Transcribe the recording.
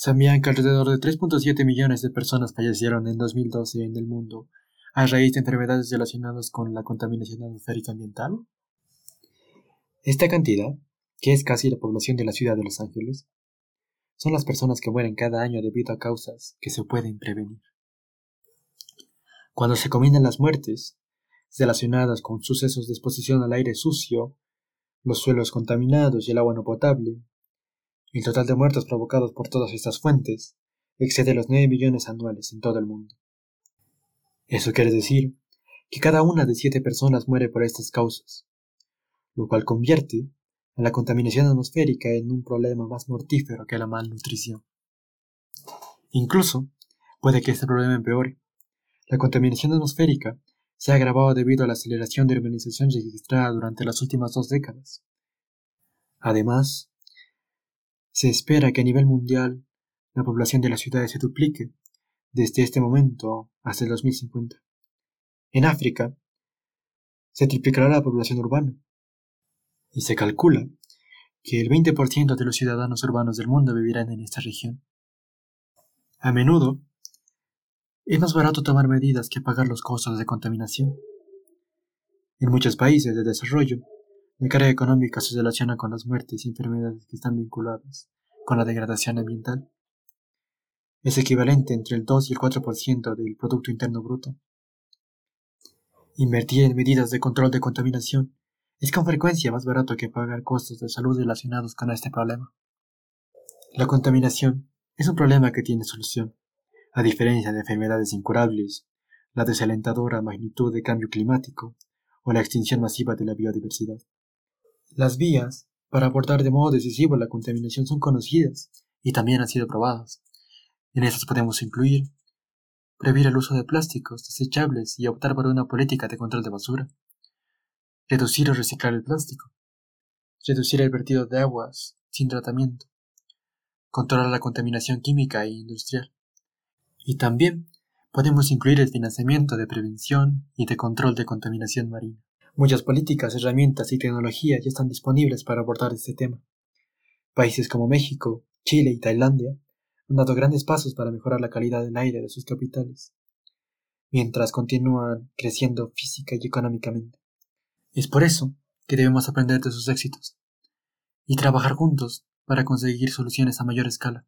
Sabían que alrededor de 3.7 millones de personas fallecieron en 2012 en el mundo a raíz de enfermedades relacionadas con la contaminación atmosférica ambiental. Esta cantidad, que es casi la población de la ciudad de Los Ángeles, son las personas que mueren cada año debido a causas que se pueden prevenir. Cuando se combinan las muertes relacionadas con sucesos de exposición al aire sucio, los suelos contaminados y el agua no potable, el total de muertos provocados por todas estas fuentes excede los 9 millones anuales en todo el mundo. Eso quiere decir que cada una de siete personas muere por estas causas, lo cual convierte a la contaminación atmosférica en un problema más mortífero que la malnutrición. Incluso puede que este problema empeore. La contaminación atmosférica se ha agravado debido a la aceleración de urbanización registrada durante las últimas dos décadas. Además, se espera que a nivel mundial la población de las ciudades se duplique desde este momento hasta el 2050. En África se triplicará la población urbana y se calcula que el 20% de los ciudadanos urbanos del mundo vivirán en esta región. A menudo, es más barato tomar medidas que pagar los costos de contaminación. En muchos países de desarrollo, la carga económica se relaciona con las muertes y enfermedades que están vinculadas con la degradación ambiental. Es equivalente entre el 2 y el 4% del Producto Interno Bruto. Invertir en medidas de control de contaminación es con frecuencia más barato que pagar costos de salud relacionados con este problema. La contaminación es un problema que tiene solución, a diferencia de enfermedades incurables, la desalentadora magnitud de cambio climático o la extinción masiva de la biodiversidad. Las vías para abordar de modo decisivo la contaminación son conocidas y también han sido probadas. En estas podemos incluir prohibir el uso de plásticos desechables y optar por una política de control de basura, reducir o reciclar el plástico, reducir el vertido de aguas sin tratamiento, controlar la contaminación química e industrial. Y también podemos incluir el financiamiento de prevención y de control de contaminación marina. Muchas políticas, herramientas y tecnologías ya están disponibles para abordar este tema. Países como México, Chile y Tailandia han dado grandes pasos para mejorar la calidad del aire de sus capitales, mientras continúan creciendo física y económicamente. Es por eso que debemos aprender de sus éxitos y trabajar juntos para conseguir soluciones a mayor escala.